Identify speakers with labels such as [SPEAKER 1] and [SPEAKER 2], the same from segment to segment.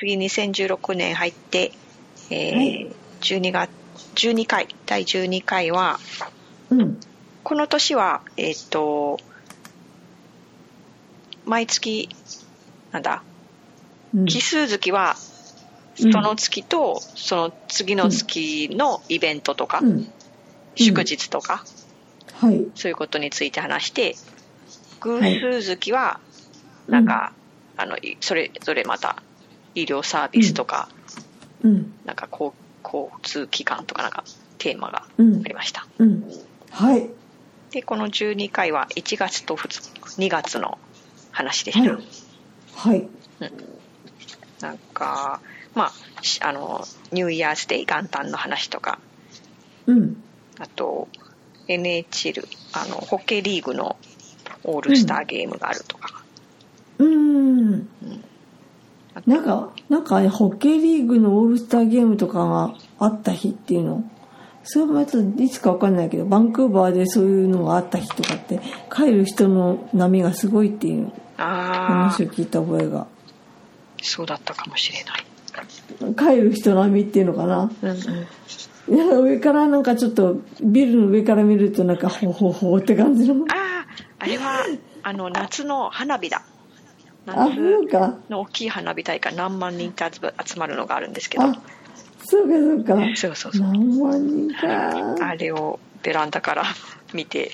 [SPEAKER 1] 次2016年入って、えー
[SPEAKER 2] はい
[SPEAKER 1] 12月12回第12回は
[SPEAKER 2] うん。
[SPEAKER 1] この年はえっ、と毎月なんだ
[SPEAKER 2] うん
[SPEAKER 1] 奇数月はそ
[SPEAKER 2] うん
[SPEAKER 1] の月とその次の月のイベントとか、
[SPEAKER 2] うん。
[SPEAKER 1] 祝日とか、
[SPEAKER 2] はい。
[SPEAKER 1] そういうことについて話して偶
[SPEAKER 2] はい
[SPEAKER 1] 数月はなんか、あのいそれぞれまた医療サービスとか、
[SPEAKER 2] うん。
[SPEAKER 1] なんか交交通機関とかなんかテーマが
[SPEAKER 2] うん
[SPEAKER 1] ありました、
[SPEAKER 2] うん。はい。
[SPEAKER 1] でこの12回は1月と2月の話でした、
[SPEAKER 2] はい。はい。
[SPEAKER 1] なんかまあしあのニューイヤーズデイ元旦の話とか
[SPEAKER 2] うん。
[SPEAKER 1] あと NHL あのホッケーリーグのオールスターゲームがあるとか、
[SPEAKER 2] うーん。
[SPEAKER 1] あと
[SPEAKER 2] なんか、なんかね、ホッケーリーグのオールスターゲームとかがあった日っていうの？それはまたいつかわかんないけど、バンクーバーでそういうのがあった日とかって、帰る人の波がすごいっていう
[SPEAKER 1] あ
[SPEAKER 2] 話を聞いた覚えが。
[SPEAKER 1] あそうだったかもしれない、
[SPEAKER 2] 帰る人波っていうのかな？
[SPEAKER 1] うんうん、
[SPEAKER 2] 上からなんかちょっと、ビルの上から見るとなんか、ほほほって感じの。
[SPEAKER 1] あああれはあの夏の花火だ
[SPEAKER 2] あ、
[SPEAKER 1] 夏
[SPEAKER 2] そうか。
[SPEAKER 1] の大きい花火大会何万人って集まるのがあるんですけど。
[SPEAKER 2] あ、そうかそうか。
[SPEAKER 1] そうそうそう。
[SPEAKER 2] 何万人か。
[SPEAKER 1] あれをベランダから 見て。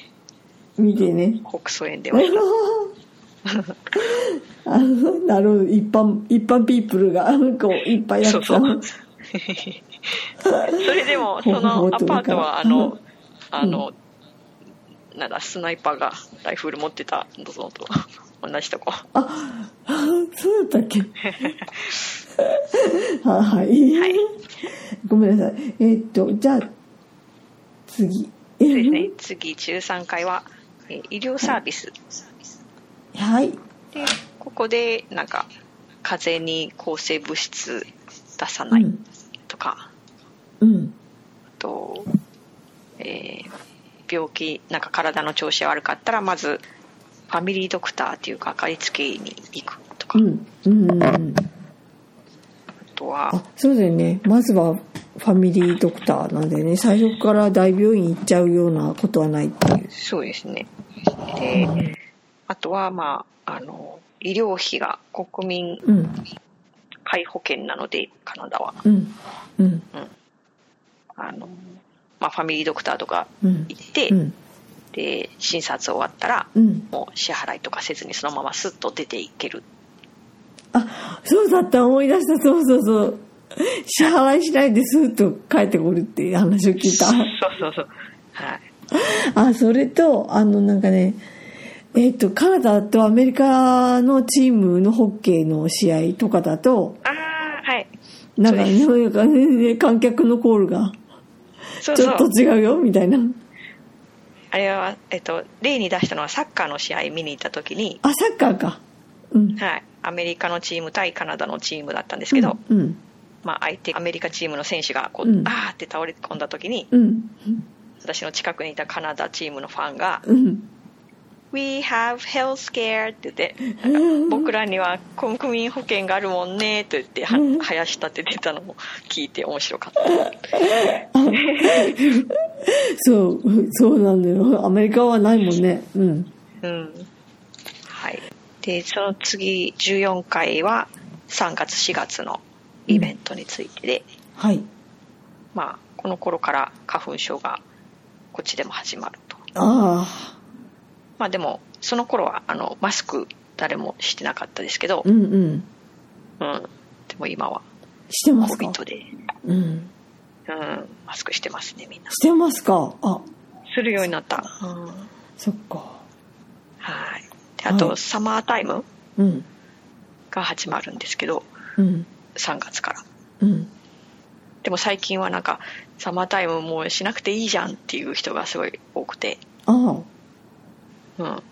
[SPEAKER 2] 見てね。
[SPEAKER 1] 北総園でました
[SPEAKER 2] あのなるほど。一般一般ピープルがこういっぱいやった。
[SPEAKER 1] そうそう。それでもそのアパートはあのあの、なんだスナイパーがライフル持ってたのと同じとこ。
[SPEAKER 2] あそうだったっけ？は はい、
[SPEAKER 1] はい。
[SPEAKER 2] ごめんなさい。えーっとじゃあ次。え
[SPEAKER 1] そうですね。次13回はえー医療サービス。
[SPEAKER 2] はい。
[SPEAKER 1] でここでなんか風邪に抗生物質出さないとか、
[SPEAKER 2] うん。
[SPEAKER 1] あと、えー病気なんか体の調子悪かったらまずファミリードクターっていうかかりつけ医に行くとか、
[SPEAKER 2] うんうんうん。
[SPEAKER 1] あとは。
[SPEAKER 2] あそうだよね。まずはファミリードクターなんでね。最初から大病院行っちゃうようなことはないっていう。
[SPEAKER 1] そうですね。であとはまああの医療費が国民
[SPEAKER 2] うん。
[SPEAKER 1] 皆保険なのでカナダは。
[SPEAKER 2] うん。うん。
[SPEAKER 1] あの、まあ、ファミリードクターとか
[SPEAKER 2] うん。
[SPEAKER 1] 行って、
[SPEAKER 2] うん
[SPEAKER 1] で診察終わったら
[SPEAKER 2] うん。
[SPEAKER 1] もう支払いとかせずにそのままスッと出ていける。
[SPEAKER 2] あそうだった思い出したそうそうそう。支払いしないでスーッと帰ってくるっていう話を聞いた。
[SPEAKER 1] そうそうそう。はい。
[SPEAKER 2] あそれとあのなんかねえっ、とカナダとアメリカのチームのホッケーの試合とかだと
[SPEAKER 1] ああはい。
[SPEAKER 2] なんかね観客のコールがちょっと違うよみたいな
[SPEAKER 1] あれは、えっと、例に出したのはサッカーの試合見に行った時に、
[SPEAKER 2] あサッカーか。うん。
[SPEAKER 1] はい、アメリカのチーム対カナダのチームだったんですけど、
[SPEAKER 2] うん。
[SPEAKER 1] まあ、相手アメリカチームの選手がこう、
[SPEAKER 2] うん。
[SPEAKER 1] あーって倒れ込んだ時に
[SPEAKER 2] うん。
[SPEAKER 1] 私の近くにいたカナダチームのファンが
[SPEAKER 2] うん「
[SPEAKER 1] We have health scare」って言って。僕らには国民保険があるもんねと言っては立ててたのを聞いて面白かった。
[SPEAKER 2] そうそうなんだよ。アメリカはないもんね。うん。
[SPEAKER 1] うん。はい。でその次14回は3月4月のイベントについてで、
[SPEAKER 2] はい。
[SPEAKER 1] まあこの頃から花粉症がこっちでも始まると。
[SPEAKER 2] あ
[SPEAKER 1] まあでもその頃はあのマスク誰もしてなかったですけど
[SPEAKER 2] あ、うんうん。
[SPEAKER 1] うん、でも今は
[SPEAKER 2] してますか
[SPEAKER 1] ？COVID で、
[SPEAKER 2] うん。
[SPEAKER 1] うん、マスクしてますねみんな。
[SPEAKER 2] してますか？あ。
[SPEAKER 1] するようになった、うん、
[SPEAKER 2] そっか。
[SPEAKER 1] はい。であと、
[SPEAKER 2] はい。
[SPEAKER 1] サマータイム
[SPEAKER 2] うん。
[SPEAKER 1] が始まるんですけど
[SPEAKER 2] うん。
[SPEAKER 1] 3月から。
[SPEAKER 2] うん。
[SPEAKER 1] でも最近はなんかサマータイムもうしなくていいじゃんっていう人がすごい多くて、
[SPEAKER 2] あ
[SPEAKER 1] うん、
[SPEAKER 2] あ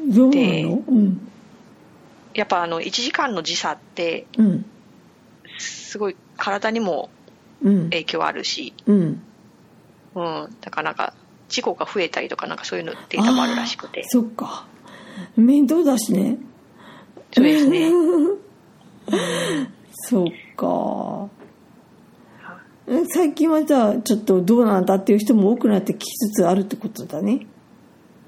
[SPEAKER 2] どうな
[SPEAKER 1] で
[SPEAKER 2] の？うん。
[SPEAKER 1] やっぱあの1時間の時差って
[SPEAKER 2] うん。
[SPEAKER 1] すごい体にも
[SPEAKER 2] うん。
[SPEAKER 1] 影響あるし、
[SPEAKER 2] うん。
[SPEAKER 1] うん、だからなんか事故が増えたりとかなんかそういうのデータもあるらしくて。
[SPEAKER 2] そっか。面倒だしね。
[SPEAKER 1] そうですね。
[SPEAKER 2] そうか。え最近はじゃあちょっとどうなんだっていう人も多くなってきつつあるってことだね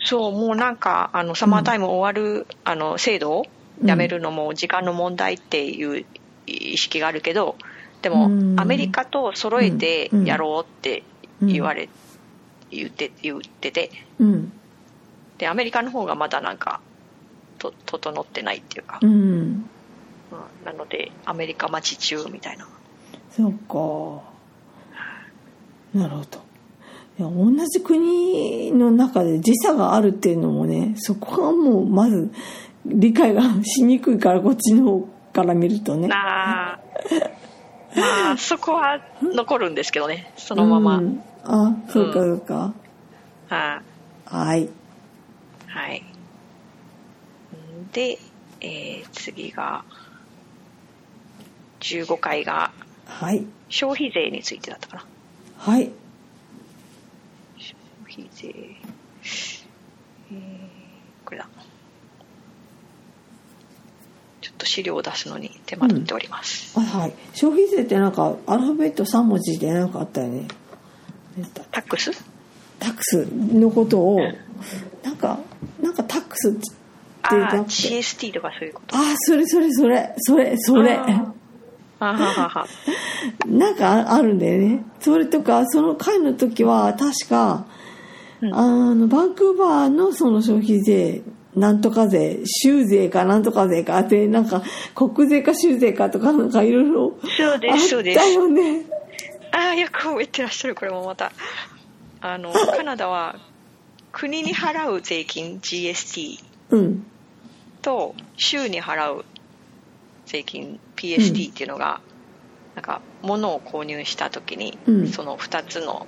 [SPEAKER 1] そうもうなんかあのサマータイム終わる、あの制度をやめるのも時間の問題っていう意識があるけどでも
[SPEAKER 2] うん。
[SPEAKER 1] アメリカと揃えてやろうって言われ、言って言ってて。
[SPEAKER 2] うん。
[SPEAKER 1] でアメリカの方がまだなんかと整ってないっていうか、
[SPEAKER 2] うん。
[SPEAKER 1] うん。なのでアメリカ待ち中みたいな。
[SPEAKER 2] そうか。なるほどいや同じ国の中で時差があるっていうのもねそこがもうまず理解がしにくいからこっちの方から見るとね。
[SPEAKER 1] なあまあそこは残るんですけどね。そのまま、
[SPEAKER 2] うん。あそうかそうか、
[SPEAKER 1] はい。
[SPEAKER 2] はい。
[SPEAKER 1] はい。で、えー次が、15回が
[SPEAKER 2] はい。
[SPEAKER 1] 消費税についてだったかな。
[SPEAKER 2] はい。
[SPEAKER 1] 消費税、えーこれだ。ちょっと資料を出すのに手間取っております。
[SPEAKER 2] あはい消費税ってなんかアルファベット3文字でなんかあったよね。
[SPEAKER 1] タックス？
[SPEAKER 2] タックスのことをなんかなんかタックスって
[SPEAKER 1] ああ、
[SPEAKER 2] なくて。
[SPEAKER 1] GST とかそういうこと。
[SPEAKER 2] あそれそれそれ。それそれ。
[SPEAKER 1] あははは。
[SPEAKER 2] なんかああるんだよね。それとかその会の時は確か、
[SPEAKER 1] うん。
[SPEAKER 2] あのバンクーバーのその消費税なんとか税州税かなんとか税かってなんか国税か州税かとかなんかいろいろ
[SPEAKER 1] そうです、そうです
[SPEAKER 2] あった。よね。
[SPEAKER 1] ああ、よく覚えてらっしゃる、これもまた。あの、カナダは国に払う税金 GST
[SPEAKER 2] うん。
[SPEAKER 1] と州に払う税金 PST っていうのが、なんか物を購入した時に、
[SPEAKER 2] うん。
[SPEAKER 1] その2つの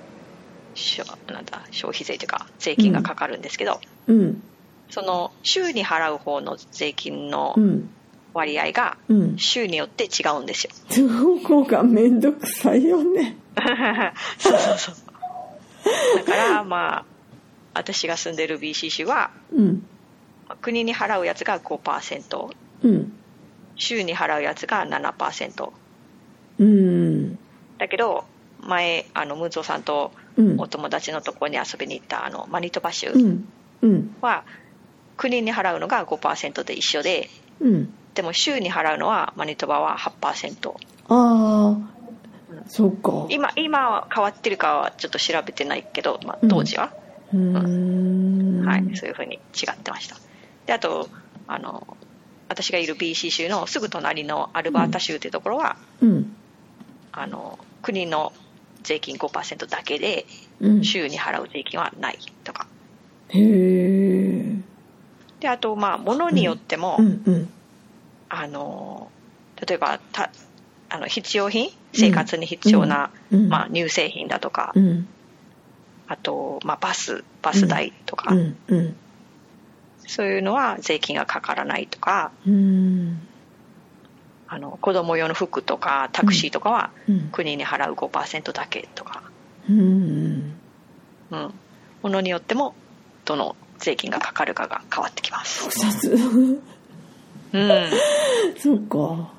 [SPEAKER 1] なんだ消費税というか税金がかかるんですけど、
[SPEAKER 2] うん。
[SPEAKER 1] その州に払う方の税金の
[SPEAKER 2] うん。
[SPEAKER 1] 割合が
[SPEAKER 2] うん。
[SPEAKER 1] 州によって違うんですよ。
[SPEAKER 2] そこがめんどくさいよね。
[SPEAKER 1] そうそうそう。だからまあ私が住んでる BC 州は
[SPEAKER 2] うん。
[SPEAKER 1] 国に払うやつが5%
[SPEAKER 2] うん。
[SPEAKER 1] 州に払うやつが7%
[SPEAKER 2] うん。
[SPEAKER 1] だけど前あのムーゾーさんと
[SPEAKER 2] うん。
[SPEAKER 1] お友達のところに遊びに行ったあのマニトバ州は国に払うのが5%で一緒で
[SPEAKER 2] うん。
[SPEAKER 1] でも州に払うのはマニトバは8%
[SPEAKER 2] ああそうか。
[SPEAKER 1] 今今は変わってるかはちょっと調べてないけど、まあ、
[SPEAKER 2] うん。
[SPEAKER 1] 当時は、
[SPEAKER 2] うーん。
[SPEAKER 1] はい、そういうふうに違ってました。であとあの私がいる BC 州のすぐ隣のアルバータ州というところは、
[SPEAKER 2] うん。
[SPEAKER 1] あの国の税金5%だけで
[SPEAKER 2] うん。
[SPEAKER 1] 州に払う税金はないとか。
[SPEAKER 2] へえ
[SPEAKER 1] であとまあ物によっても、
[SPEAKER 2] うんうん
[SPEAKER 1] あの例えばたあの必要品生活に必要な、
[SPEAKER 2] うん
[SPEAKER 1] まあ、乳製品だとか、
[SPEAKER 2] うん。
[SPEAKER 1] あと、まあ、バスバス代とか、
[SPEAKER 2] うんうん。
[SPEAKER 1] そういうのは税金がかからないとか。
[SPEAKER 2] うん
[SPEAKER 1] あの子供用の服とかタクシーとかは
[SPEAKER 2] うん。
[SPEAKER 1] 国に払う5%だけとか、
[SPEAKER 2] うん
[SPEAKER 1] うん、ものによってもどの税金がかかるかが変わってきます。
[SPEAKER 2] 複雑。
[SPEAKER 1] うん、は い
[SPEAKER 2] そうか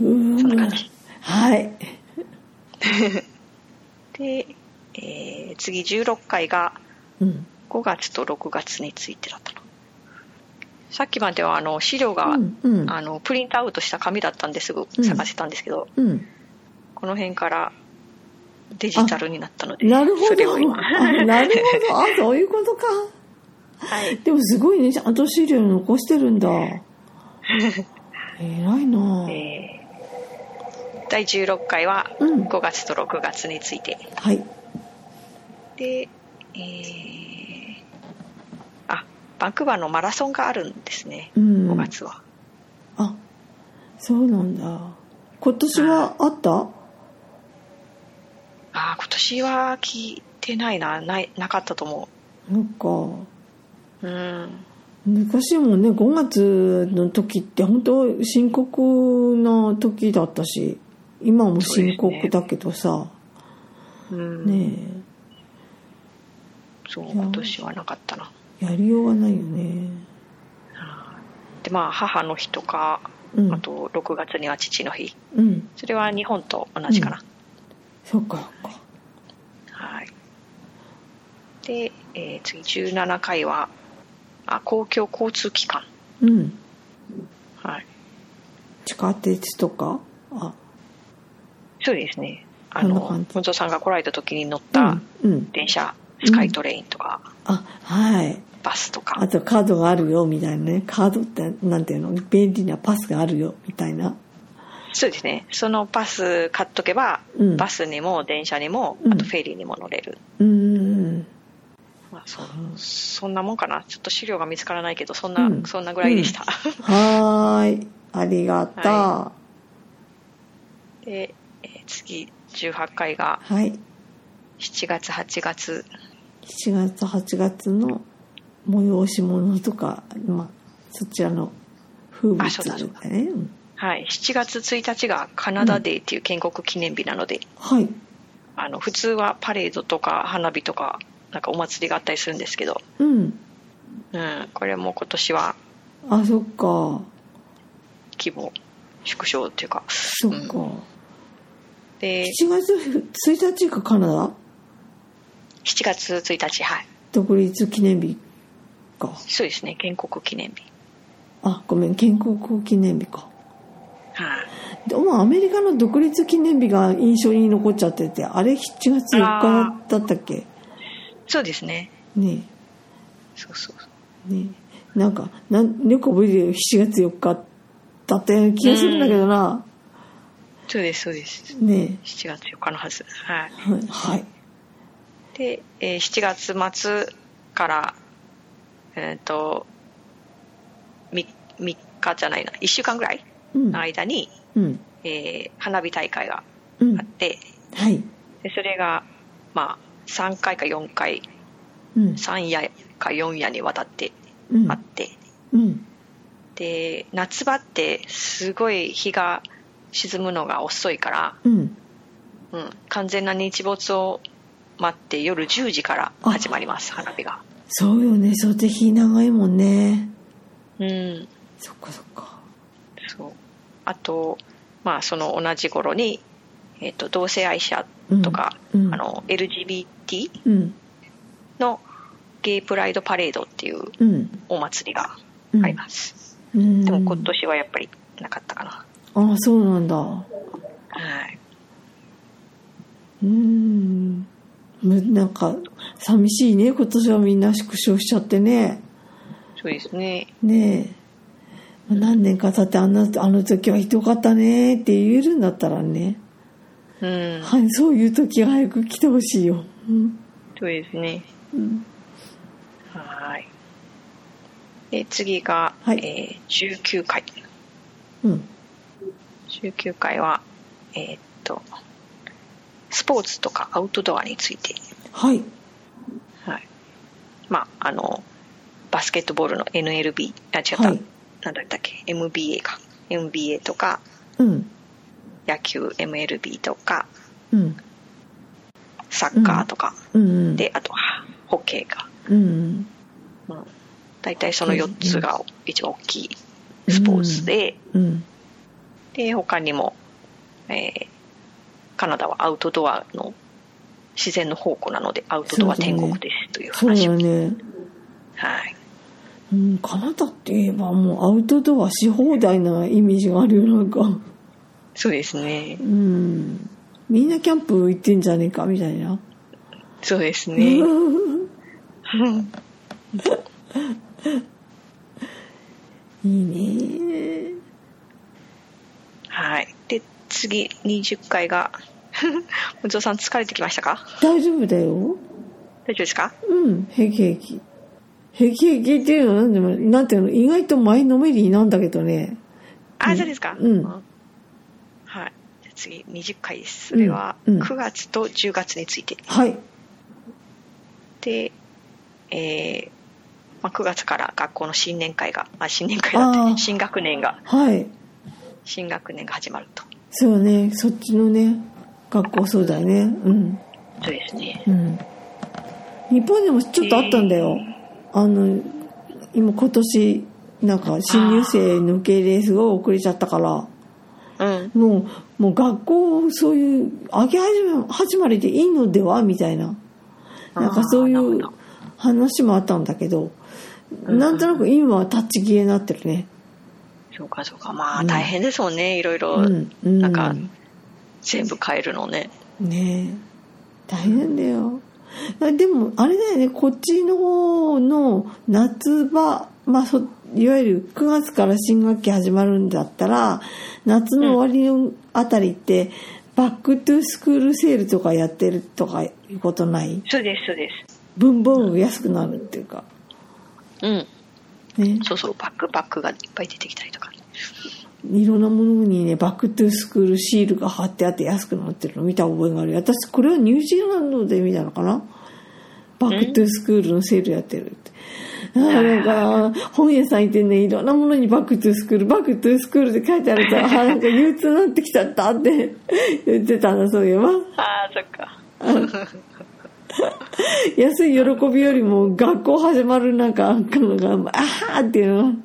[SPEAKER 2] うん
[SPEAKER 1] そん。な感じ。
[SPEAKER 2] はい。
[SPEAKER 1] で、えー次16回が
[SPEAKER 2] うん。
[SPEAKER 1] 5月と6月についてだったの。さっきまではあの資料が、
[SPEAKER 2] うんうん。
[SPEAKER 1] あのプリントアウトした紙だったんですぐ探せたんですけど、
[SPEAKER 2] うん。
[SPEAKER 1] この辺からデジタルになったので
[SPEAKER 2] なるほ
[SPEAKER 1] それを今。
[SPEAKER 2] どあなるほど。あそういうことか。
[SPEAKER 1] はい。
[SPEAKER 2] でもすごいね。ちゃんと資料残してるんだ。偉いな。
[SPEAKER 1] えー。第16回は
[SPEAKER 2] うん。
[SPEAKER 1] 5月と6月について、
[SPEAKER 2] はい。
[SPEAKER 1] で、えー。あバンクーバーのマラソンがあるんですね、
[SPEAKER 2] うん。
[SPEAKER 1] 5月は。
[SPEAKER 2] あそうなんだ。今年はあった？
[SPEAKER 1] あー今年は聞いてないな。ないなかったと思
[SPEAKER 2] なんか。
[SPEAKER 1] ううん。
[SPEAKER 2] 昔もね5月の時って本当深刻な時だったし今も深刻だけどさ。
[SPEAKER 1] うん。
[SPEAKER 2] ね
[SPEAKER 1] そう今年はなかったな。
[SPEAKER 2] えやりようがないよね。
[SPEAKER 1] でまあ母の日とか、
[SPEAKER 2] うん。
[SPEAKER 1] あと6月には父の日。
[SPEAKER 2] うん。
[SPEAKER 1] それは日本と同じかな、
[SPEAKER 2] そっかそっか。
[SPEAKER 1] はい。で、えー次17回はあ公共交通機関。
[SPEAKER 2] うん。
[SPEAKER 1] はい。
[SPEAKER 2] 地下鉄とか？あ。
[SPEAKER 1] そうですね。あの本蔵さんが来られた時に乗っ
[SPEAKER 2] う
[SPEAKER 1] た
[SPEAKER 2] ん。うん。
[SPEAKER 1] 電車、スカイトレインとか、
[SPEAKER 2] あはい。
[SPEAKER 1] バスとか。
[SPEAKER 2] あとカードがあるよみたいなね。カードってなんていうの？便利なパスがあるよみたいな。
[SPEAKER 1] そうですね。そのパス買っとけば、
[SPEAKER 2] うん。
[SPEAKER 1] バスにも電車にも
[SPEAKER 2] うん。
[SPEAKER 1] あとフェリーにも乗れる、
[SPEAKER 2] うーん
[SPEAKER 1] まあ、そそんなもんかな。ちょっと資料が見つからないけどそんな、
[SPEAKER 2] うん。
[SPEAKER 1] そんなぐらいでした、
[SPEAKER 2] はーい。ありがとうは
[SPEAKER 1] で、えー次18回が
[SPEAKER 2] い、
[SPEAKER 1] 7月8月
[SPEAKER 2] 7月8月の催し物とか、まあ、そちらの風物
[SPEAKER 1] あそうだそうだ。
[SPEAKER 2] だね。うん。
[SPEAKER 1] はい。7月1日がカナダデーっていう建国記念日なので、
[SPEAKER 2] はい。
[SPEAKER 1] あの普通はパレードとか花火とかなんかお祭りがあったりするんですけど、
[SPEAKER 2] うん。
[SPEAKER 1] うん、これも今年は
[SPEAKER 2] あそっか。
[SPEAKER 1] 規模縮小っていうか。
[SPEAKER 2] そっか、
[SPEAKER 1] で
[SPEAKER 2] 7月1日がカナダ？
[SPEAKER 1] 7月1日はい。
[SPEAKER 2] 独立記念日か。
[SPEAKER 1] そうですね建国記念日。
[SPEAKER 2] あごめん建国記念日か。
[SPEAKER 1] はい。
[SPEAKER 2] でもアメリカの独立記念日が印象に残っちゃっててあれ7月4日だったっけ？
[SPEAKER 1] そうですね。
[SPEAKER 2] ね
[SPEAKER 1] そうそう。
[SPEAKER 2] えねえ。なんかなんよく覚えてるよ7月4日だったような気がするんだけどな、
[SPEAKER 1] そうですそうです。
[SPEAKER 2] ね
[SPEAKER 1] 7月4日のはず。はい。
[SPEAKER 2] えはい、はい、
[SPEAKER 1] で、えー7月末からえっ、と 3, 3日じゃないな1週間ぐらい
[SPEAKER 2] うん。
[SPEAKER 1] の間に、
[SPEAKER 2] うん。
[SPEAKER 1] えー花火大会が
[SPEAKER 2] うん。
[SPEAKER 1] あって、
[SPEAKER 2] はい。
[SPEAKER 1] でそれがまあ3回か4回
[SPEAKER 2] うん。
[SPEAKER 1] 3夜か4夜にわたって
[SPEAKER 2] うん。
[SPEAKER 1] あって、
[SPEAKER 2] うん。
[SPEAKER 1] で夏場ってすごい日が沈むのが遅いから、
[SPEAKER 2] うん。
[SPEAKER 1] うん、完全な日没を待って夜10時から始まります花火が。
[SPEAKER 2] そうよね。そうやって日長いもんね。
[SPEAKER 1] うん。
[SPEAKER 2] そっかそっか。
[SPEAKER 1] そう。あとまあその同じ頃に、えっと同性愛者とか、
[SPEAKER 2] うん。うん
[SPEAKER 1] あの LGBT
[SPEAKER 2] うん。
[SPEAKER 1] のゲイプライドパレードっていう
[SPEAKER 2] うん。
[SPEAKER 1] お祭りがあります、
[SPEAKER 2] うん。
[SPEAKER 1] でも今年はやっぱりなかったかな、
[SPEAKER 2] ああそうなんだ。
[SPEAKER 1] はい。
[SPEAKER 2] うん。むなんか寂しいね今年はみんな縮小しちゃってね。
[SPEAKER 1] そうですね。
[SPEAKER 2] ねえ。何年か経ってあんなあの時はひどかったねって言えるんだったらね、
[SPEAKER 1] うん。
[SPEAKER 2] はい、そういう時は早く来てほしいよ、うん。
[SPEAKER 1] そうですね。
[SPEAKER 2] うん。
[SPEAKER 1] はい。で次が、
[SPEAKER 2] はい。
[SPEAKER 1] えー19回。
[SPEAKER 2] うん。
[SPEAKER 1] 19回はえーっとスポーツとかアウトドアについて
[SPEAKER 2] はい。
[SPEAKER 1] はい。まああのバスケットボールの NLB あ違った、
[SPEAKER 2] はい。
[SPEAKER 1] なんだったっけ？MBA か。MBA とか
[SPEAKER 2] うん。
[SPEAKER 1] 野球 MLB とか
[SPEAKER 2] うん。
[SPEAKER 1] サッカーとか、
[SPEAKER 2] うん。
[SPEAKER 1] であとはホッケーか、
[SPEAKER 2] うん
[SPEAKER 1] うん、大体その4つが一番大きいスポーツで、
[SPEAKER 2] うん。
[SPEAKER 1] で他にも、えーカナダはアウトドアの自然の宝庫なのでアウトドア天国ですという
[SPEAKER 2] そう
[SPEAKER 1] 話を、
[SPEAKER 2] だね。
[SPEAKER 1] はい。
[SPEAKER 2] うん、カナダって言えばもうアウトドアし放題なイメージがあるよなんか。
[SPEAKER 1] そうですね。
[SPEAKER 2] うん。みんなキャンプ行ってんじゃねえかみたいな。
[SPEAKER 1] そうですね、
[SPEAKER 2] いいね。
[SPEAKER 1] はい。で次20回が。お嬢さん疲れてきましたか？
[SPEAKER 2] 大丈夫だよ。
[SPEAKER 1] 大丈夫ですか？
[SPEAKER 2] うん。平気平気平気平気っていうのはなんでもなんていうの意外と前のめりなんだけどね。
[SPEAKER 1] あ、そうですか。
[SPEAKER 2] うん。
[SPEAKER 1] はい。じゃあ次20回ですそれは
[SPEAKER 2] うん。うん。
[SPEAKER 1] 9月と10月について、
[SPEAKER 2] はい。
[SPEAKER 1] で、えーまあ、9月から学校の新年会が、あ、新年会だって
[SPEAKER 2] あー。
[SPEAKER 1] 新学年が。
[SPEAKER 2] はい。
[SPEAKER 1] 新学年が始まると
[SPEAKER 2] そうねそっちのね学校そうだよね。うん。
[SPEAKER 1] そうですね。
[SPEAKER 2] うん。日本でもちょっとあったんだよ、あの今今年なんか新入生の受け入れすごい遅れちゃったから。
[SPEAKER 1] うん。
[SPEAKER 2] もうもう学校そういう上げ始め始まりでいいのではみたいな。なんかそういう話もあったんだけどなんとなく今は立ち消えになってるね
[SPEAKER 1] そうかそうか。まあ大変ですもんね、いろいろ、なんか全部変えるのね。
[SPEAKER 2] ねえ。大変だよ。あでもあれだよね。こっちの方の夏場まあそいわゆる9月から新学期始まるんだったら夏の終わりのあたりって、back to school sale とかやってるとかいうことない？
[SPEAKER 1] そうですそうです。
[SPEAKER 2] 文房具安くなるっていうか。
[SPEAKER 1] うん
[SPEAKER 2] ね。
[SPEAKER 1] そうそうバックパックがいっぱい出てきたりとか。
[SPEAKER 2] いろんなものにね back to school シールが貼ってあって安くなってるの見た覚えがあるよ。私これはニュージーランドで見たのかな？ back to school のセールやってるって。なんか本屋さん行ってねいろんなものに back to school back to school って書いてあると あーなんか憂鬱になってきちゃったって言ってたんだそういえば。
[SPEAKER 1] ああそっか
[SPEAKER 2] 安い喜びよりも学校始まるなんかのがあーっていうの。が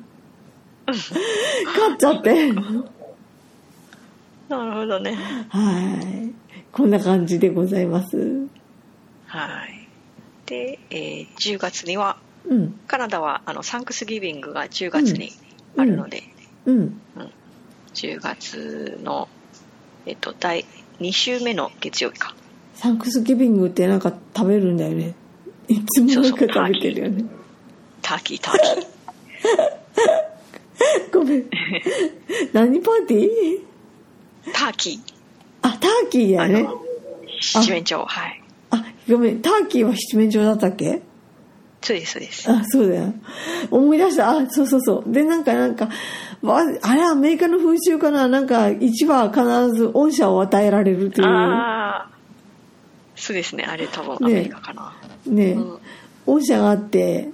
[SPEAKER 2] 勝っちゃって。
[SPEAKER 1] なるほどね。
[SPEAKER 2] はい。こんな感じでございます。
[SPEAKER 1] はい。で、えー10月には
[SPEAKER 2] うん。
[SPEAKER 1] カナダはあのサンクスギビングが10月にあるので、
[SPEAKER 2] うん。
[SPEAKER 1] 10月の、えっと、第2週目の月曜日か
[SPEAKER 2] サンクスギビングってなんか食べるんだよね。いつもなんか食べてるよね。
[SPEAKER 1] ターキ。ーターキ。ー
[SPEAKER 2] ごめん。何パーティー？
[SPEAKER 1] ターキ。ー
[SPEAKER 2] あターキーだよね
[SPEAKER 1] 七面鳥。はい。
[SPEAKER 2] あごめん。ターキーは七面鳥だったっけ？
[SPEAKER 1] そうですそうです。
[SPEAKER 2] あそうだよ。思い出した。あそうそうそう。でなんかなんかわあれアメリカの風習かな？なんか一羽は必ず恩赦を与えられるという。
[SPEAKER 1] ああそうですねあれ多分アメリカかな、
[SPEAKER 2] ね、
[SPEAKER 1] うん。
[SPEAKER 2] 恩赦があって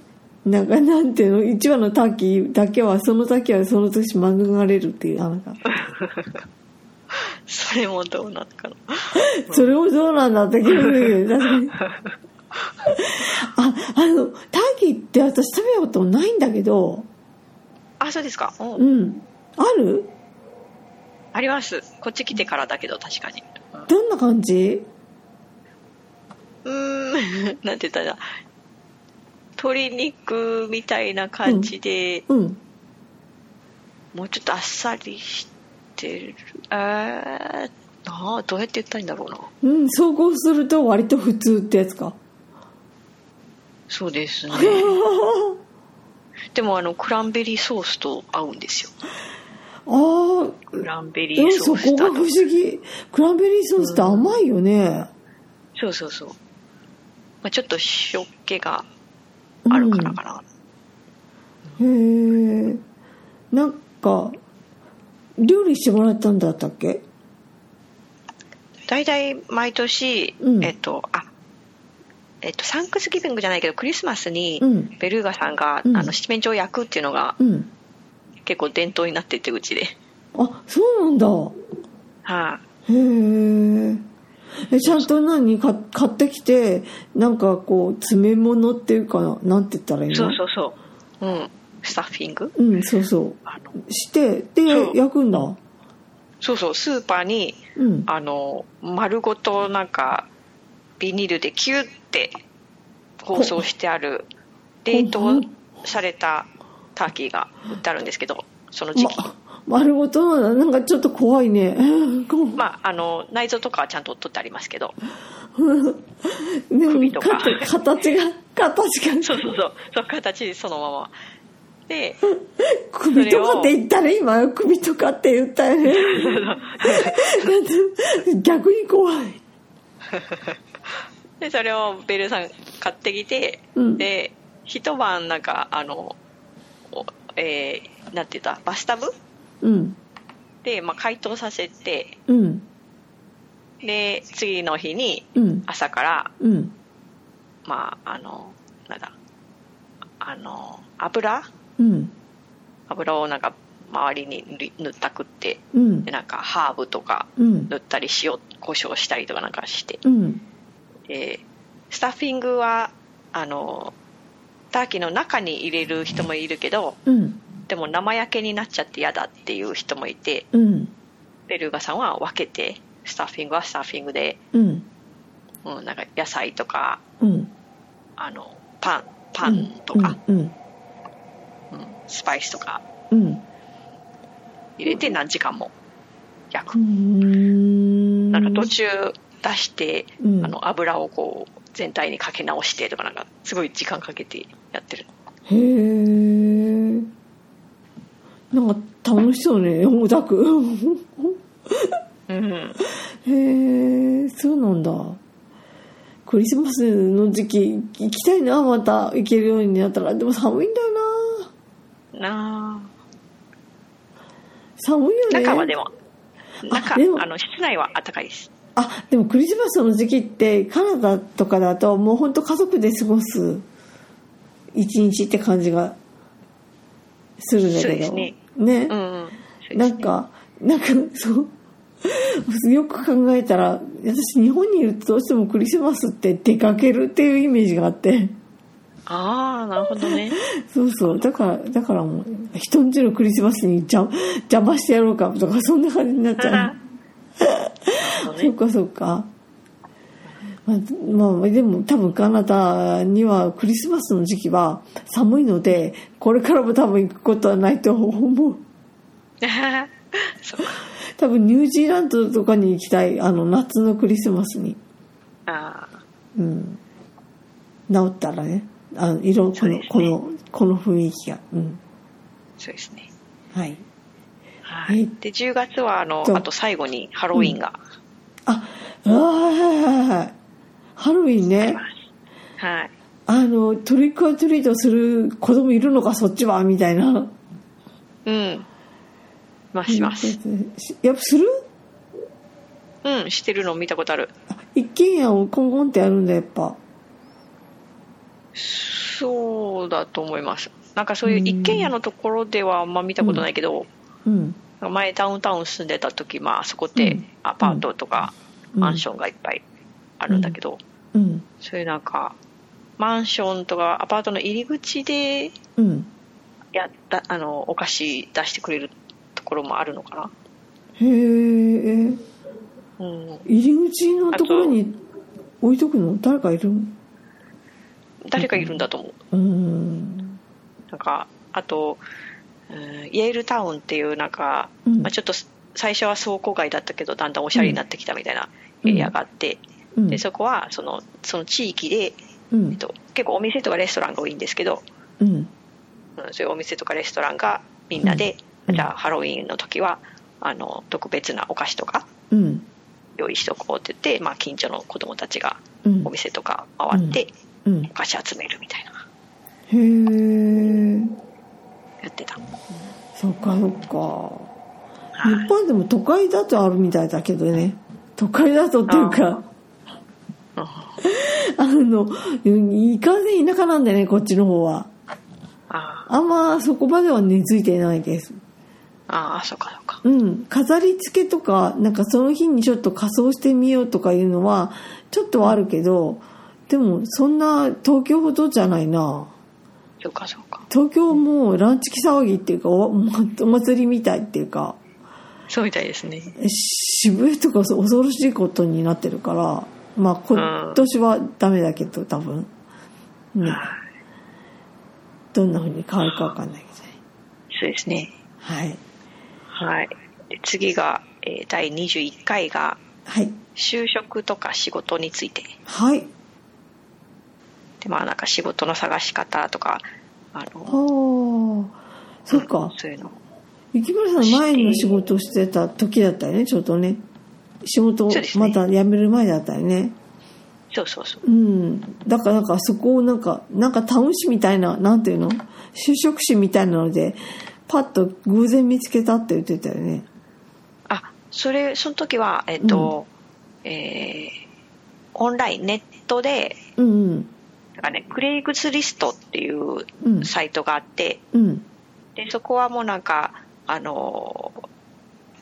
[SPEAKER 2] なんかなんていうの一羽のターキーだけはその時はその年免れるっていうあなんか。
[SPEAKER 1] それもどうなのかな
[SPEAKER 2] それもどうなんだ って気がするけどああのターキーって私食べたことないんだけど。
[SPEAKER 1] あそうですか。お
[SPEAKER 2] うん。ある？
[SPEAKER 1] あります。こっち来てからだけど確かに。
[SPEAKER 2] どんな感じ？
[SPEAKER 1] うーん。なんて言ったら鶏肉みたいな感じで、
[SPEAKER 2] うん。
[SPEAKER 1] もうちょっとあっさりしてる。えー、なあどうやって言ったらいいんだろうな。
[SPEAKER 2] うん総合すると割と普通ってやつか。
[SPEAKER 1] そうですね。でもあのクランベリーソースと合うんですよ。
[SPEAKER 2] ああ
[SPEAKER 1] クランベリー
[SPEAKER 2] うんそ
[SPEAKER 1] ソースと。
[SPEAKER 2] こが不思議。クランベリーソースって甘いよね、
[SPEAKER 1] そうそうそう、まあ、ちょっと塩っ気があるからかな、
[SPEAKER 2] へえなんか料理してもらったんだったっけ？
[SPEAKER 1] 大体毎年、
[SPEAKER 2] うん。
[SPEAKER 1] えっとあえっとサンクスギビングじゃないけどクリスマスに
[SPEAKER 2] うん。
[SPEAKER 1] ベルーガさんが、
[SPEAKER 2] うん。
[SPEAKER 1] あの七面鳥を焼くっていうのが
[SPEAKER 2] うん。
[SPEAKER 1] 結構伝統になっててうちで。
[SPEAKER 2] あそうなんだ。
[SPEAKER 1] はい、
[SPEAKER 2] へええちゃんと何？か買ってきてなんかこう詰め物っていうかなんて言ったらいいの？
[SPEAKER 1] そうそうそう。うん。スタッフィング
[SPEAKER 2] うんそうそう。してで焼くんだ？
[SPEAKER 1] そうそう。スーパーに
[SPEAKER 2] うん。
[SPEAKER 1] あの丸ごとなんかビニールでキュッて包装してある冷凍されたターキーが売ってあるんですけどその時期、
[SPEAKER 2] ま丸ごとなんかちょっと怖いね。
[SPEAKER 1] まああの内臓とかはちゃんと取ってありますけど。
[SPEAKER 2] でも
[SPEAKER 1] 首とか。
[SPEAKER 2] か形が形が。
[SPEAKER 1] そうそうそう。そう形そのまま。で
[SPEAKER 2] 首とかって言ったら今首とかって言ったよね。逆に怖い。
[SPEAKER 1] でそれをベルさん買ってきて、
[SPEAKER 2] うん。
[SPEAKER 1] で一晩なんかあのおえーなんて言った？バスタブ？
[SPEAKER 2] うん。
[SPEAKER 1] で、まあ、解凍させて。
[SPEAKER 2] うん。
[SPEAKER 1] で次の日に
[SPEAKER 2] うん。
[SPEAKER 1] 朝から
[SPEAKER 2] うん。
[SPEAKER 1] まああのなんだあの油？
[SPEAKER 2] うん。
[SPEAKER 1] 油をなんか周りに塗ったくって
[SPEAKER 2] うん。
[SPEAKER 1] でなんかハーブとか
[SPEAKER 2] うん。
[SPEAKER 1] 塗ったり塩胡椒したりとかなんかして。
[SPEAKER 2] うん。
[SPEAKER 1] でスタッフィングはあのターキーの中に入れる人もいるけど
[SPEAKER 2] うん
[SPEAKER 1] でも生焼けになっちゃって嫌だっていう人もいて
[SPEAKER 2] うん。
[SPEAKER 1] ベルガさんは分けてスタッフィングはスタッフィングで、
[SPEAKER 2] うん。
[SPEAKER 1] うん、なんか野菜とか
[SPEAKER 2] うん。
[SPEAKER 1] あのパンパンとか、
[SPEAKER 2] うん。
[SPEAKER 1] うん。スパイスとか
[SPEAKER 2] うん。
[SPEAKER 1] 入れて何時間も焼く、
[SPEAKER 2] うん。
[SPEAKER 1] なんか途中出して、
[SPEAKER 2] うん。
[SPEAKER 1] あの油をこう全体にかけ直してとかなんかすごい時間かけてやってる。
[SPEAKER 2] へえなんか楽しそうねオタク。
[SPEAKER 1] うん。
[SPEAKER 2] へえそうなんだ。クリスマスの時期行きたいなまた行けるようになったら。でも寒いんだよな。
[SPEAKER 1] な
[SPEAKER 2] 寒いよ
[SPEAKER 1] あ
[SPEAKER 2] ね。
[SPEAKER 1] 中はでも。中
[SPEAKER 2] でも。
[SPEAKER 1] あの室内は暖かいです。
[SPEAKER 2] あでもクリスマスの時期ってカナダとかだともう本当家族で過ごす一日って感じがするんだけど。
[SPEAKER 1] そうですね
[SPEAKER 2] ね。
[SPEAKER 1] うん
[SPEAKER 2] なんかなんかそう。よく考えたら私日本にいるとどうしてもクリスマスって出かけるっていうイメージがあって。
[SPEAKER 1] ああなるほどね。
[SPEAKER 2] そうそう。だからだからもう人んちのクリスマスに邪邪魔してやろうかとかそんな感じになっちゃう。
[SPEAKER 1] そうね。
[SPEAKER 2] そうかそうか。まあ、まあ、でも多分カナダにはクリスマスの時期は寒いので、これからも多分行くことはないと思う。多分ニュージーランドとかに行きたい、あの夏のクリスマスに。
[SPEAKER 1] ああ
[SPEAKER 2] うん。治ったらね。あの、色、この、この、この雰囲気が。うん。
[SPEAKER 1] そうですね
[SPEAKER 2] はい。え
[SPEAKER 1] はいで10月はあのあと最後にハロウィンが
[SPEAKER 2] あ、あはいはいはいはい。ハロウィンね。
[SPEAKER 1] はい。
[SPEAKER 2] あの、トリックアトリートする子供いるのか、そっちはみたいな。
[SPEAKER 1] うん。ますします。
[SPEAKER 2] やっぱする？
[SPEAKER 1] うんしてるの見たことある。
[SPEAKER 2] あ一軒家をコンコンってやるんだやっぱ。
[SPEAKER 1] そうだと思います。なんかそういう一軒家のところではあんま見たことないけど、
[SPEAKER 2] うん。
[SPEAKER 1] 前ダウンタウン住んでた時まあそこって
[SPEAKER 2] うん。
[SPEAKER 1] アパートとか
[SPEAKER 2] うん。
[SPEAKER 1] マンションがいっぱいあるんだけど、
[SPEAKER 2] うん。
[SPEAKER 1] そういうなんかマンションとかアパートの入り口で
[SPEAKER 2] うん。
[SPEAKER 1] やったあのお菓子出してくれるところもあるのかな。
[SPEAKER 2] へえ
[SPEAKER 1] うん。
[SPEAKER 2] 入り口のところに置いとくの？誰かいる
[SPEAKER 1] 誰かいるんだと思う。
[SPEAKER 2] うん。
[SPEAKER 1] なんかあと、うんイェールタウンっていうなんか、
[SPEAKER 2] うん。
[SPEAKER 1] まあ、ちょっと最初は倉庫街だったけどだんだんおしゃれになってきたみたいなエリアがあって、
[SPEAKER 2] うん
[SPEAKER 1] でそこはそのその地域で、
[SPEAKER 2] うん。
[SPEAKER 1] えっと、結構お店とかレストランが多いんですけど、
[SPEAKER 2] うん。
[SPEAKER 1] うん、そういうお店とかレストランがみんなで、
[SPEAKER 2] うん。
[SPEAKER 1] じゃあハロウィーンの時はあの特別なお菓子とか
[SPEAKER 2] うん。
[SPEAKER 1] 用意しとこうって言って、まあ、近所の子供たちが
[SPEAKER 2] うん。
[SPEAKER 1] お店とか回って
[SPEAKER 2] うん。
[SPEAKER 1] お菓子集めるみたいな。
[SPEAKER 2] へえ
[SPEAKER 1] やってた、
[SPEAKER 2] そっかそっか。
[SPEAKER 1] はい。
[SPEAKER 2] 日本でも都会だとあるみたいだけどね。都会だとっていうか。
[SPEAKER 1] うん
[SPEAKER 2] あのいかんせん田舎なんでねこっちの方は。
[SPEAKER 1] あ
[SPEAKER 2] あ。んまそこまでは根付いてないです。
[SPEAKER 1] あああそうかそうか。
[SPEAKER 2] うん。飾り付けとかなんかその日にちょっと仮装してみようとかいうのはちょっとはあるけどでもそんな東京ほどじゃないな。
[SPEAKER 1] そうかそうか。
[SPEAKER 2] 東京もうランチキ騒ぎっていうかお お祭りみたいっていうか。
[SPEAKER 1] そうみたいですね。
[SPEAKER 2] 渋谷とか恐ろしいことになってるからまあ今年はダメだけど多分。ね。どんな風に変わるかわかんないけどね。
[SPEAKER 1] そうですね。
[SPEAKER 2] はい。
[SPEAKER 1] はい。で次が、えー第21回が
[SPEAKER 2] はい。
[SPEAKER 1] 就職とか仕事について。
[SPEAKER 2] はい。
[SPEAKER 1] でまあなんか仕事の探し方とかあの
[SPEAKER 2] ああそっか。
[SPEAKER 1] そういうの
[SPEAKER 2] 雪村さん前の仕事をしてた時だったよねちょっとね仕事また辞める前だったよね。
[SPEAKER 1] そうそうそう。
[SPEAKER 2] うん。だからなんかそこをなんかなんかタウン誌みたいななんていうの？就職誌みたいなのでパッと偶然見つけたって言ってたよね。
[SPEAKER 1] あそれその時はえっ、と、えーオンラインネットで
[SPEAKER 2] うんうん。
[SPEAKER 1] なんかねクレイグスリストっていう
[SPEAKER 2] うん。
[SPEAKER 1] サイトがあって、
[SPEAKER 2] うん。
[SPEAKER 1] でそこはもうなんかあの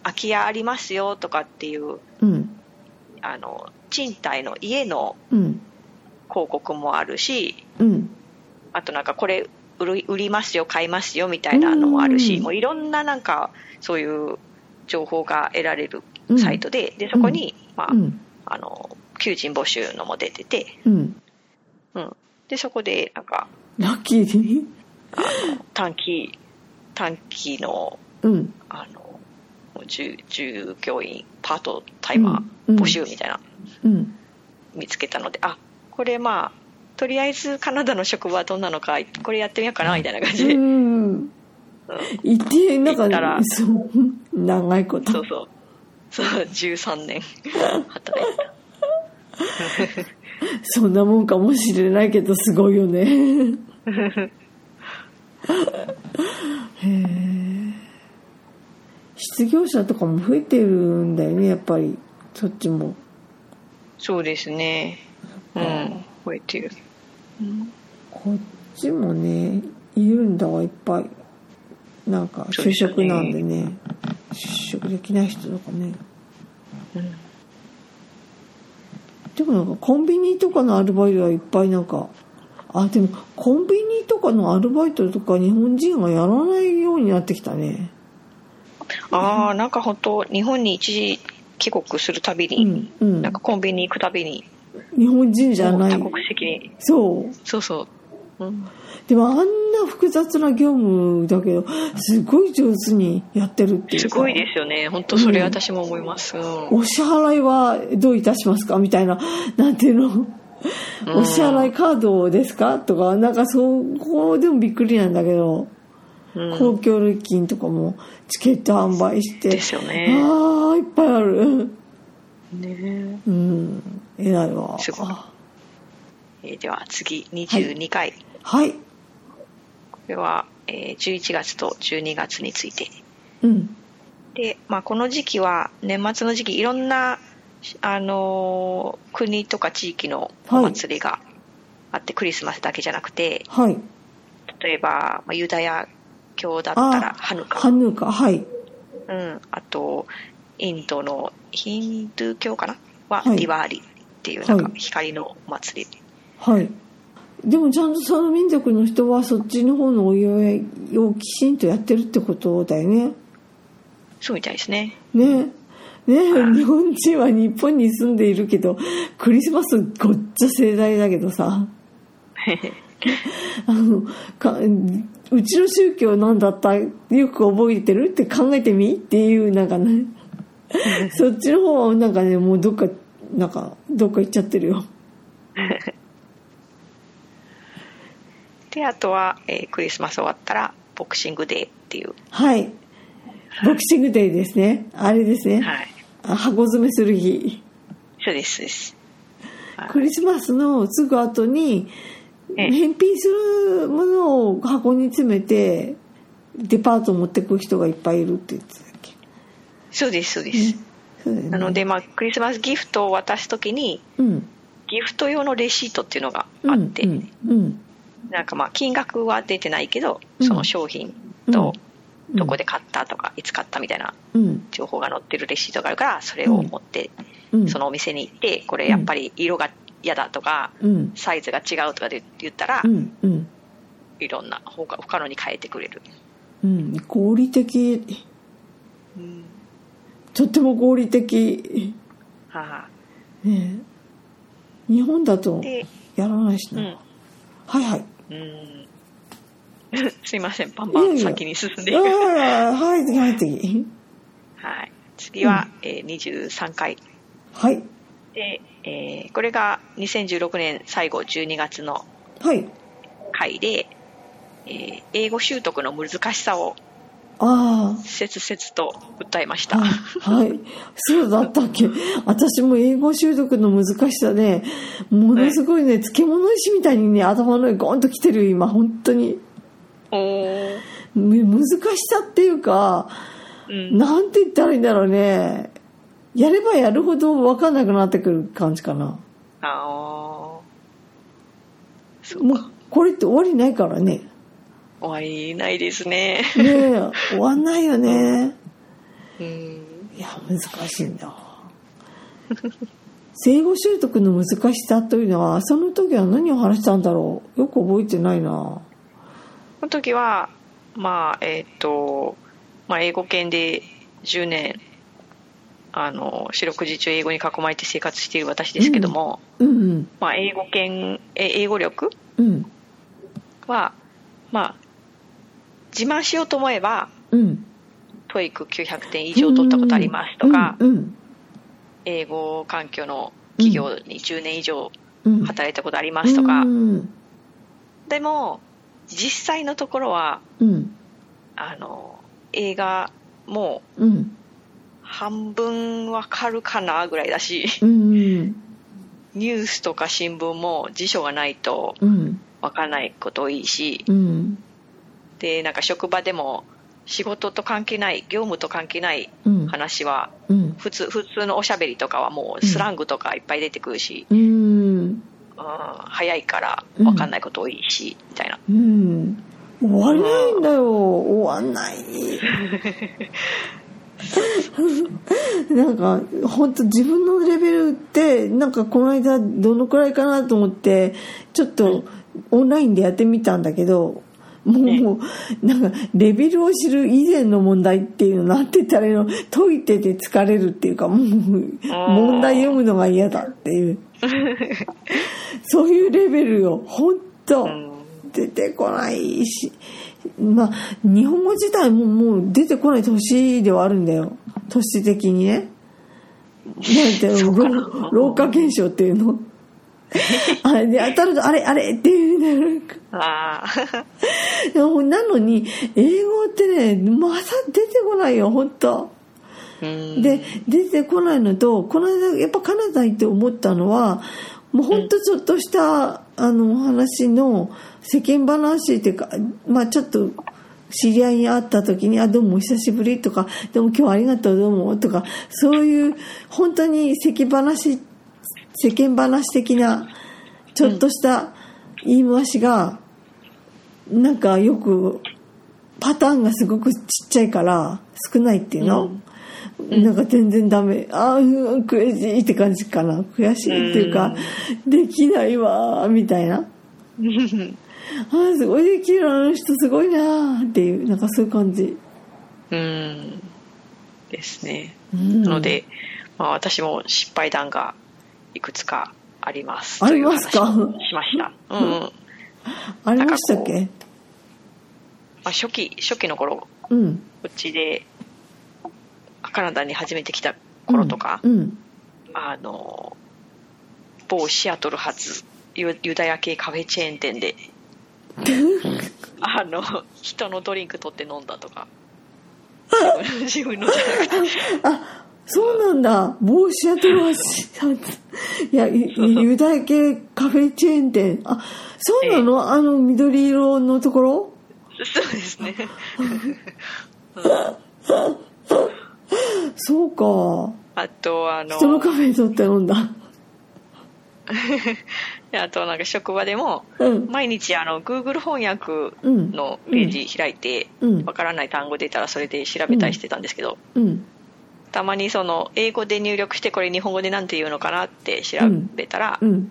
[SPEAKER 1] 空き家ありますよとかっていう
[SPEAKER 2] うん。
[SPEAKER 1] あの賃貸の家の
[SPEAKER 2] うん。
[SPEAKER 1] 広告もあるし
[SPEAKER 2] うん。
[SPEAKER 1] あとなんかこれ売りますよ買いますよみたいなのもあるし、
[SPEAKER 2] うん。
[SPEAKER 1] もういろんななんかそういう情報が得られる
[SPEAKER 2] うん。
[SPEAKER 1] サイトで,、でそこに、まあ
[SPEAKER 2] うん。
[SPEAKER 1] あの求人募集のも出てて、
[SPEAKER 2] うん。
[SPEAKER 1] うん、でそこでなんか
[SPEAKER 2] ラッキーに？
[SPEAKER 1] 短期短期の
[SPEAKER 2] うん。
[SPEAKER 1] あの従従業員パートタイマ
[SPEAKER 2] うん
[SPEAKER 1] ー募集みたいな、
[SPEAKER 2] うん。
[SPEAKER 1] 見つけたのであこれまあとりあえずカナダの職場はどんなのかこれやってみようかなみたいな感じ。で、
[SPEAKER 2] うん。
[SPEAKER 1] うん。
[SPEAKER 2] いてなん
[SPEAKER 1] 行ったら
[SPEAKER 2] かそう長いこと。
[SPEAKER 1] そうそう。そう13年働いた。
[SPEAKER 2] そんなもんかもしれないけどすごいよね。へえ失業者とかも増えてるんだよねやっぱり。そっちも。
[SPEAKER 1] そうですね。うん増えてる、
[SPEAKER 2] こっちもねいるんだわいっぱい。なんか就職なんでね。就職できない人とかね。
[SPEAKER 1] うん。
[SPEAKER 2] でもなんかコンビニとかのアルバイトはいっぱいなんかあでもコンビニとかのアルバイトとか日本人がやらないようになってきたね
[SPEAKER 1] ああなんか本当日本に一時帰国するたび
[SPEAKER 2] う
[SPEAKER 1] に、
[SPEAKER 2] んうん。
[SPEAKER 1] なんかコンビニ行くたびに
[SPEAKER 2] 日本人じゃない。
[SPEAKER 1] 多国籍に。
[SPEAKER 2] そう。
[SPEAKER 1] そうそう、うん、
[SPEAKER 2] でもあんな複雑な業務だけどすごい上手にやってるっていうか。
[SPEAKER 1] すごいですよね。本当それ私も思います、うん。
[SPEAKER 2] お支払いはどういたしますか？みたいななんていうの？お支払いカードですか？とかなんかそこでもびっくりなんだけど、
[SPEAKER 1] うん
[SPEAKER 2] 公共料金とかもチケット販売して。
[SPEAKER 1] ですよね。
[SPEAKER 2] ああいっぱいある。
[SPEAKER 1] ね。
[SPEAKER 2] うん。偉いわ。
[SPEAKER 1] すごい。えーでは次22回、
[SPEAKER 2] はい。
[SPEAKER 1] これは、えー11月と12月について。
[SPEAKER 2] うん。
[SPEAKER 1] で、まあ、この時期は年末の時期いろんな、あのー国とか地域のお祭りがあって、クリスマスだけじゃなくて
[SPEAKER 2] はい。
[SPEAKER 1] 例えば、まあ、ユダヤ教だったらハヌカ。
[SPEAKER 2] ハヌカはい。
[SPEAKER 1] うん、あとインドのヒンドゥー教かな？は
[SPEAKER 2] はい。
[SPEAKER 1] ディワーリっていうなんか
[SPEAKER 2] はい。
[SPEAKER 1] 光のお祭り、
[SPEAKER 2] はい。でもちゃんとその民族の人はそっちの方のお祝いをきちんとやってるってことだよね。
[SPEAKER 1] そうみたいですね。
[SPEAKER 2] ね。ね。日本人は日本に住んでいるけどクリスマスごっちゃ盛大だけどさ。あのかうちの宗教なんだった？よく覚えてる？って考えてみ？っていうなんかね。そっちの方はなんかねもうどっかなんかどっか行っちゃってるよ。
[SPEAKER 1] であとは、えークリスマス終わったらボクシングデーっていう、
[SPEAKER 2] はい。ボクシングデーですね。あれですね、
[SPEAKER 1] はい、
[SPEAKER 2] あ箱詰めする日。
[SPEAKER 1] そうですです。はい。
[SPEAKER 2] クリスマスのすぐ後に
[SPEAKER 1] ええ
[SPEAKER 2] 返品するものを箱に詰めてデパート持ってく人がいっぱいいるって言ってたっけ？
[SPEAKER 1] そうですそうです、
[SPEAKER 2] ね。
[SPEAKER 1] なので、まあ、クリスマスギフトを渡す時に
[SPEAKER 2] うん。
[SPEAKER 1] ギフト用のレシートっていうのがあって、
[SPEAKER 2] うんうん
[SPEAKER 1] なんかまあ金額は出てないけど
[SPEAKER 2] うん。
[SPEAKER 1] その商品と
[SPEAKER 2] うん。
[SPEAKER 1] どこで買ったとかいつ買ったみたいな
[SPEAKER 2] うん。
[SPEAKER 1] 情報が載ってるレシートがあるからそれを持って
[SPEAKER 2] うん。
[SPEAKER 1] そのお店に行ってこれやっぱり色が嫌だとか
[SPEAKER 2] うん。
[SPEAKER 1] サイズが違うとかで言ったら
[SPEAKER 2] うんうん。
[SPEAKER 1] いろんな他他のに変えてくれる、
[SPEAKER 2] うん。合理的。とっても合理的。
[SPEAKER 1] は
[SPEAKER 2] ねえ。日本だとやらないしな、
[SPEAKER 1] うん。
[SPEAKER 2] はいはい。
[SPEAKER 1] うん。すいません。バンバン先に進んでいく。
[SPEAKER 2] はい次はい次
[SPEAKER 1] はい、次は、えー23回。
[SPEAKER 2] はい。
[SPEAKER 1] で、えーこれが2016年最後12月の
[SPEAKER 2] はい。
[SPEAKER 1] 回で、えー英語習得の難しさを
[SPEAKER 2] あ
[SPEAKER 1] 切々と訴えました、
[SPEAKER 2] あはい、はい、そうだったっけ。私も英語習得の難しさでものすごいね、漬物石みたいにね頭の上ゴンと来てる今本当に。難しさっていうか
[SPEAKER 1] うん。
[SPEAKER 2] なんて言ったらいいんだろうねやればやるほど分かんなくなってくる感じかな。
[SPEAKER 1] あー。そう
[SPEAKER 2] もうこれって終わりないからね。
[SPEAKER 1] 終わりないですね。
[SPEAKER 2] ねえ終わんないよね。
[SPEAKER 1] うん。
[SPEAKER 2] いや難しいんだ英語習得の難しさというのはその時は何を話したんだろう。よく覚えてないな。
[SPEAKER 1] その時はまあえっ、と、まあ、英語圏で10年あの四六時中英語に囲まれて生活している私ですけども、
[SPEAKER 2] うん。うん。
[SPEAKER 1] まあ、英語圏え英語力
[SPEAKER 2] うん。
[SPEAKER 1] はまあ自慢しようと思えば
[SPEAKER 2] うん。
[SPEAKER 1] TOEIC 900点以上取ったことありますとか、
[SPEAKER 2] うん。うん。
[SPEAKER 1] 英語環境の企業に10年以上
[SPEAKER 2] うん。
[SPEAKER 1] 働いたことありますとか、
[SPEAKER 2] うん。
[SPEAKER 1] でも実際のところは
[SPEAKER 2] うん。
[SPEAKER 1] あの映画も
[SPEAKER 2] うん
[SPEAKER 1] 半分わかるかなぐらいだし
[SPEAKER 2] うん
[SPEAKER 1] ニュースとか新聞も辞書がないと
[SPEAKER 2] うん
[SPEAKER 1] わからないこと多いし
[SPEAKER 2] うん。
[SPEAKER 1] でなんか職場でも仕事と関係ない業務と関係ない
[SPEAKER 2] うん。
[SPEAKER 1] 話は
[SPEAKER 2] うん。
[SPEAKER 1] 普通普通のおしゃべりとかはもうスラングとかいっぱい出てくるし、
[SPEAKER 2] うん。
[SPEAKER 1] うん、早いからわかんないこと多いし、みたいな。
[SPEAKER 2] うん。終わりないんだよ。終わんない なんか本当自分のレベルってなんかこの間どのくらいかなと思ってちょっとオンラインでやってみたんだけどもう、
[SPEAKER 1] ね。
[SPEAKER 2] もうなんかレベルを知る以前の問題っていうのなんて言ったらいいの解いてて疲れるっていうかもう問題読むのが嫌だっていう。そういうレベルよ本当
[SPEAKER 1] うん。
[SPEAKER 2] 出てこないしまあ日本語自体ももう出てこない年ではあるんだよ。年的にね。なんていうの？老老化現象っていうの？あれで当たるとあれあれっていうね
[SPEAKER 1] ああ
[SPEAKER 2] なのに英語ってねまた出てこないよ本当。
[SPEAKER 1] うん。
[SPEAKER 2] で出てこないのとこの間やっぱカナダ行って思ったのはもうほんとちょっとした、あのお話の世間話っていうかまあちょっと知り合いに会った時に「あどうもお久しぶり」とか「どうも今日はありがとうどうも」とかそういう本当に世間話世間話的なちょっとした言い回しが、なんかよくパターンがすごくちっちゃいから少ないっていうの、なんか全然ダメ。ああうん悔しいって感じかな。悔しいっていうか、できないわみたいな ああすごいできる。あの人すごいなっていうなんかそういう感じ、
[SPEAKER 1] うん。ですね。
[SPEAKER 2] うん。
[SPEAKER 1] なので、まあ、私も失敗談がいくつかあります。
[SPEAKER 2] ありますか？
[SPEAKER 1] しました、うんうん。ま
[SPEAKER 2] ありましたっけ？
[SPEAKER 1] あ、初期初期の頃こ
[SPEAKER 2] うん。
[SPEAKER 1] っちでカナダに初めて来た頃とか、
[SPEAKER 2] うん。
[SPEAKER 1] あの某シアトル発ユユダヤ系カフェチェーン店で あの人のドリンク取って飲んだとか。自分のじゃなくて
[SPEAKER 2] そうなんだ。帽子やってますいやいユダヤ系カフェチェーン店。あそうなの、あの緑色のところ？
[SPEAKER 1] そうですね。
[SPEAKER 2] そうか。
[SPEAKER 1] あとあの
[SPEAKER 2] 人のカフェにとって飲んだ
[SPEAKER 1] あとなんか職場でも
[SPEAKER 2] うん。
[SPEAKER 1] 毎日あの Google 翻訳
[SPEAKER 2] うん
[SPEAKER 1] のページ開いて
[SPEAKER 2] うん。
[SPEAKER 1] わからない単語出たらそれで調べたりしてたんですけど
[SPEAKER 2] うん。
[SPEAKER 1] たまにその英語で入力してこれ日本語でなんて言うのかなって調べたら
[SPEAKER 2] うん。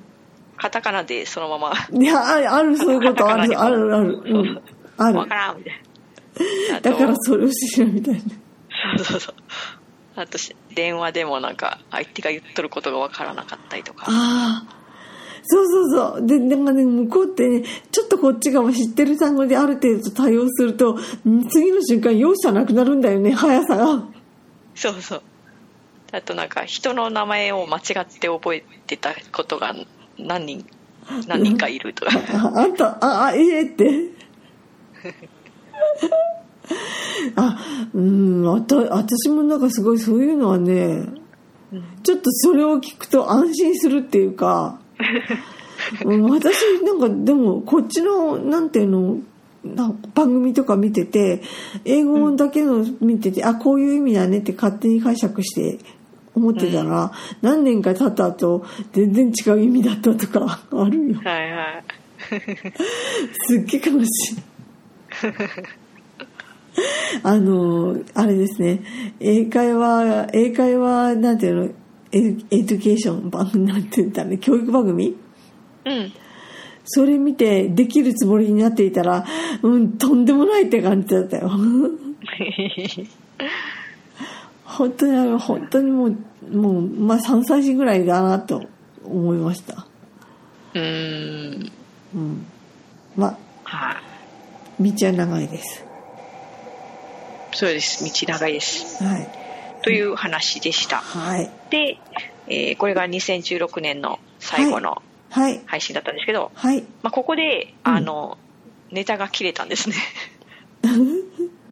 [SPEAKER 1] カタカナでそのまま
[SPEAKER 2] いやあるそういうこと。あるあるある。うん。ある。
[SPEAKER 1] わからんみたいな。
[SPEAKER 2] だからそれを知るみたいな
[SPEAKER 1] そうそうそう。あとし電話でもなんか相手が言っとることがわからなかったりとか。
[SPEAKER 2] ああそうそうそう。ででもね向こうってねちょっとこっちが知ってる単語である程度対応するとん次の瞬間容赦なくなるんだよね速さが。
[SPEAKER 1] そうそう。あとなんか人の名前を間違って覚えてたことが何人何人かいるとか。
[SPEAKER 2] ああんたああええって。あうんあた私もなんかすごいそういうのはねちょっとそれを聞くと安心するっていうか。うん 私なんかでもこっちのなんていうのな番組とか見てて英語だけの見てて、あこういう意味だねって勝手に解釈して思ってたら、何年か経った後全然違う意味だったとか あるよ。
[SPEAKER 1] はいはい。
[SPEAKER 2] すっげえ悲しい。あのあれですね。英会話英会話なんていうの edu education 番組なんて言ったらね教育番組？
[SPEAKER 1] うん
[SPEAKER 2] それ見てできるつもりになっていたら、うん、とんでもないって感じだったよ。本当にあの、本当にもう、もう、まあ3歳児ぐらいだなと思いました。
[SPEAKER 1] うーん
[SPEAKER 2] うん。まあ、
[SPEAKER 1] はい
[SPEAKER 2] 道は長いです。
[SPEAKER 1] そうです道長いです
[SPEAKER 2] はい。
[SPEAKER 1] という話でした
[SPEAKER 2] はい。
[SPEAKER 1] で、えーこれが2016年の最後の
[SPEAKER 2] はい。
[SPEAKER 1] 配信だったんですけど、
[SPEAKER 2] はい。
[SPEAKER 1] まあ、ここであの、ネタが切れたんですね